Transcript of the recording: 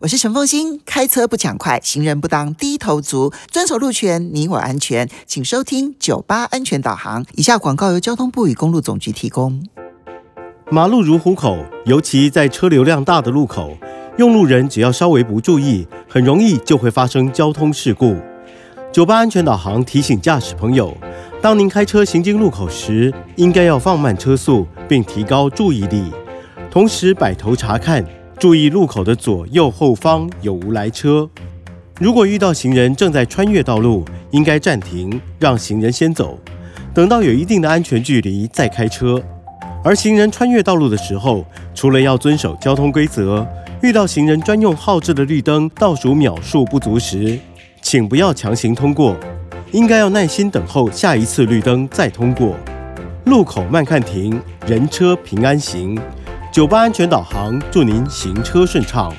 我是陈凤欣，开车不抢快，行人不当低头族，遵守路权，你我安全。请收听九八安全导航。以下广告由交通部与公路总局提供。马路如虎口，尤其在车流量大的路口，用路人只要稍微不注意，很容易就会发生交通事故。九八安全导航提醒驾驶朋友，当您开车行经路口时，应该要放慢车速，并提高注意力，同时摆头查看，注意路口的左右后方有无来车。如果遇到行人正在穿越道路，应该暂停，让行人先走，等到有一定的安全距离再开车。而行人穿越道路的时候，除了要遵守交通规则，遇到行人专用号志的绿灯倒数秒数不足时，请不要强行通过，应该要耐心等候下一次绿灯再通过。路口慢看停，人车平安行。酒吧安全导航，祝您行车顺畅。